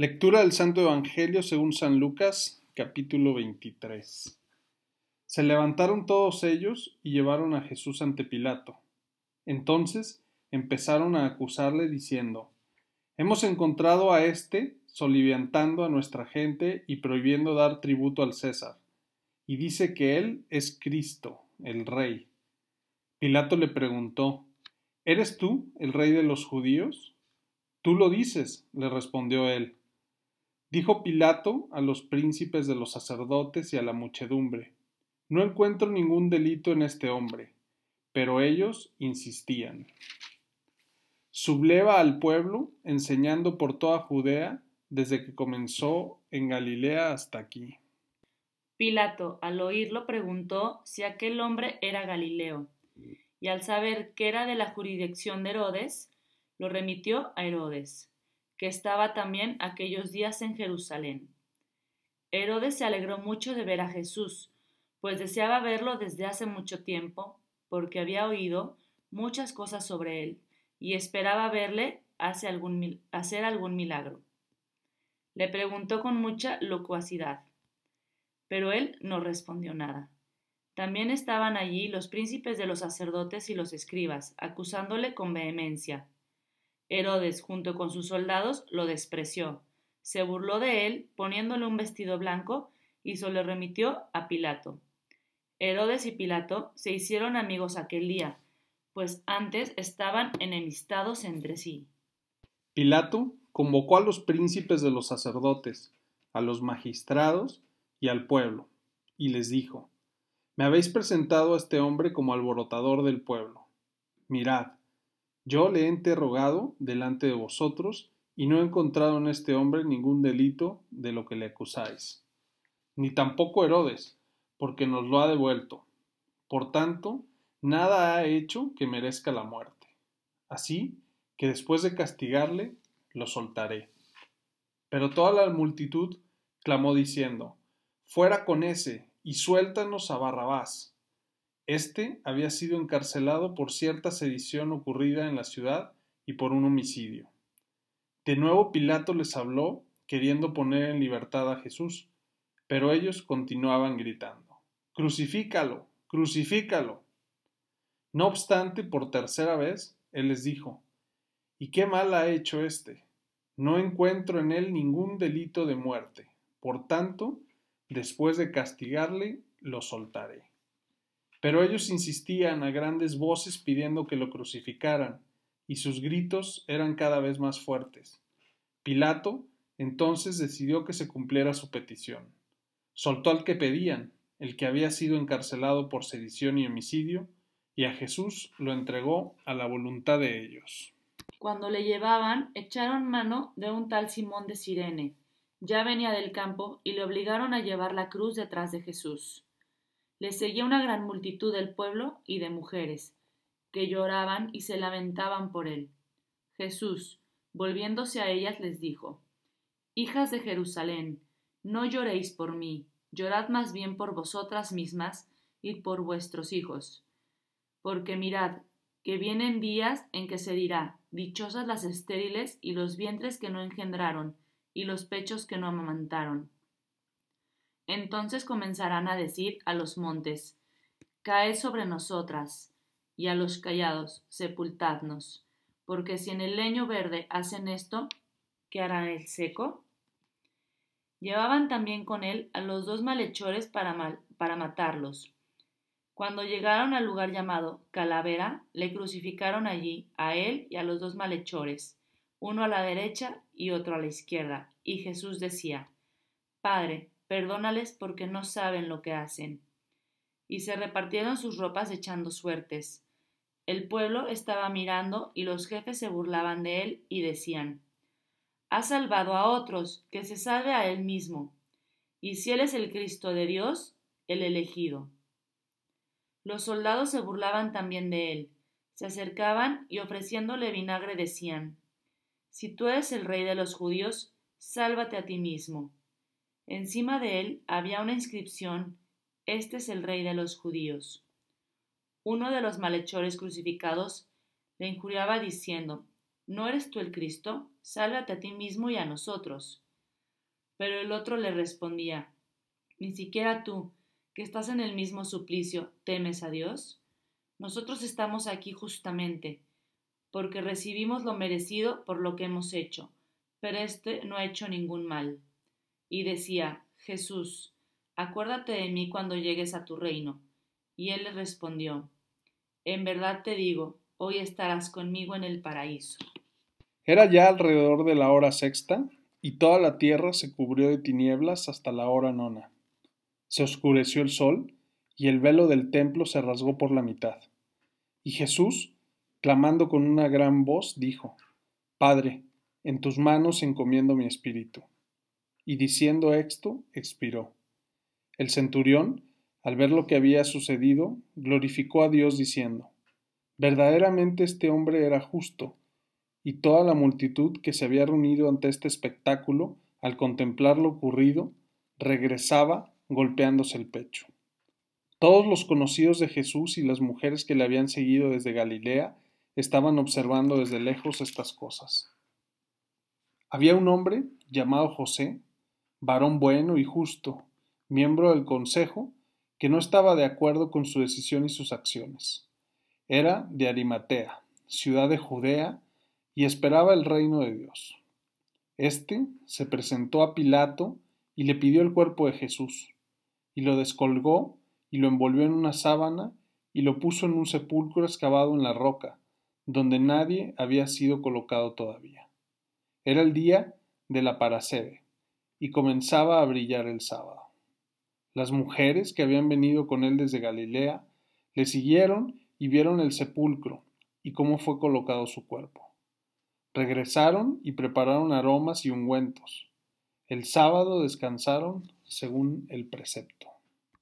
Lectura del Santo Evangelio según San Lucas, capítulo 23. Se levantaron todos ellos y llevaron a Jesús ante Pilato. Entonces empezaron a acusarle diciendo, Hemos encontrado a éste soliviantando a nuestra gente y prohibiendo dar tributo al César, y dice que él es Cristo, el Rey. Pilato le preguntó, ¿Eres tú el Rey de los judíos? Tú lo dices, le respondió él. Dijo Pilato a los príncipes de los sacerdotes y a la muchedumbre, No encuentro ningún delito en este hombre. Pero ellos insistían. Subleva al pueblo, enseñando por toda Judea, desde que comenzó en Galilea hasta aquí. Pilato, al oírlo, preguntó si aquel hombre era Galileo, y al saber que era de la jurisdicción de Herodes, lo remitió a Herodes, que estaba también aquellos días en Jerusalén. Herodes se alegró mucho de ver a Jesús, pues deseaba verlo desde hace mucho tiempo, porque había oído muchas cosas sobre él, y esperaba verle hacer algún milagro. Le preguntó con mucha locuacidad, pero él no respondió nada. También estaban allí los príncipes de los sacerdotes y los escribas, acusándole con vehemencia. Herodes, junto con sus soldados, lo despreció, se burló de él, poniéndole un vestido blanco, y se lo remitió a Pilato. Herodes y Pilato se hicieron amigos aquel día, pues antes estaban enemistados entre sí. Pilato convocó a los príncipes de los sacerdotes, a los magistrados y al pueblo, y les dijo, Me habéis presentado a este hombre como alborotador del pueblo. Mirad, yo le he interrogado delante de vosotros, y no he encontrado en este hombre ningún delito de lo que le acusáis. Ni tampoco Herodes, porque nos lo ha devuelto. Por tanto, nada ha hecho que merezca la muerte. Así que después de castigarle, lo soltaré. Pero toda la multitud clamó diciendo, Fuera con ese, y suéltanos a Barrabás. Este había sido encarcelado por cierta sedición ocurrida en la ciudad y por un homicidio. De nuevo Pilato les habló, queriendo poner en libertad a Jesús, pero ellos continuaban gritando, Crucifícalo, crucifícalo. No obstante, por tercera vez, él les dijo, ¿Y qué mal ha hecho éste? No encuentro en él ningún delito de muerte. Por tanto, después de castigarle, lo soltaré. Pero ellos insistían a grandes voces pidiendo que lo crucificaran, y sus gritos eran cada vez más fuertes. Pilato entonces decidió que se cumpliera su petición. Soltó al que pedían, el que había sido encarcelado por sedición y homicidio, y a Jesús lo entregó a la voluntad de ellos. Cuando le llevaban, echaron mano de un tal Simón de Sirene. Ya venía del campo y le obligaron a llevar la cruz detrás de Jesús. Le seguía una gran multitud del pueblo y de mujeres, que lloraban y se lamentaban por él. Jesús, volviéndose a ellas, les dijo, Hijas de Jerusalén, no lloréis por mí, llorad más bien por vosotras mismas y por vuestros hijos. Porque mirad, que vienen días en que se dirá, Dichosas las estériles y los vientres que no engendraron, y los pechos que no amamantaron. Entonces comenzarán a decir a los montes, Caed sobre nosotras, y a los callados, sepultadnos, porque si en el leño verde hacen esto, ¿qué hará el seco? Llevaban también con él a los dos malhechores para, para matarlos. Cuando llegaron al lugar llamado Calavera, le crucificaron allí a él y a los dos malhechores, uno a la derecha y otro a la izquierda, y Jesús decía, Padre, perdónales porque no saben lo que hacen. Y se repartieron sus ropas echando suertes. El pueblo estaba mirando y los jefes se burlaban de él y decían, Ha salvado a otros, que se salve a él mismo. Y si él es el Cristo de Dios, el elegido. Los soldados se burlaban también de él, se acercaban y ofreciéndole vinagre decían, Si tú eres el rey de los judíos, sálvate a ti mismo. Encima de él había una inscripción, Este es el rey de los judíos. Uno de los malhechores crucificados le injuriaba diciendo, ¿No eres tú el Cristo? Sálvate a ti mismo y a nosotros. Pero el otro le respondía, Ni siquiera tú, que estás en el mismo suplicio, temes a Dios. Nosotros estamos aquí justamente, porque recibimos lo merecido por lo que hemos hecho, pero éste no ha hecho ningún mal. Y decía, Jesús, acuérdate de mí cuando llegues a tu reino. Y él le respondió, En verdad te digo, hoy estarás conmigo en el paraíso. Era ya alrededor de la hora sexta, y toda la tierra se cubrió de tinieblas hasta la hora nona. Se oscureció el sol, y el velo del templo se rasgó por la mitad. Y Jesús, clamando con una gran voz, dijo, Padre, en tus manos encomiendo mi espíritu. Y diciendo esto, expiró. El centurión, al ver lo que había sucedido, glorificó a Dios diciendo, Verdaderamente este hombre era justo, y toda la multitud que se había reunido ante este espectáculo, al contemplar lo ocurrido, regresaba golpeándose el pecho. Todos los conocidos de Jesús y las mujeres que le habían seguido desde Galilea estaban observando desde lejos estas cosas. Había un hombre llamado José, varón bueno y justo, miembro del consejo, que no estaba de acuerdo con su decisión y sus acciones. Era de Arimatea, ciudad de Judea, y esperaba el reino de Dios. Este se presentó a Pilato y le pidió el cuerpo de Jesús, y lo descolgó y lo envolvió en una sábana y lo puso en un sepulcro excavado en la roca, donde nadie había sido colocado todavía. Era el día de la Parasebe, y comenzaba a brillar el sábado. Las mujeres que habían venido con él desde Galilea le siguieron y vieron el sepulcro y cómo fue colocado su cuerpo. Regresaron y prepararon aromas y ungüentos. El sábado descansaron según el precepto.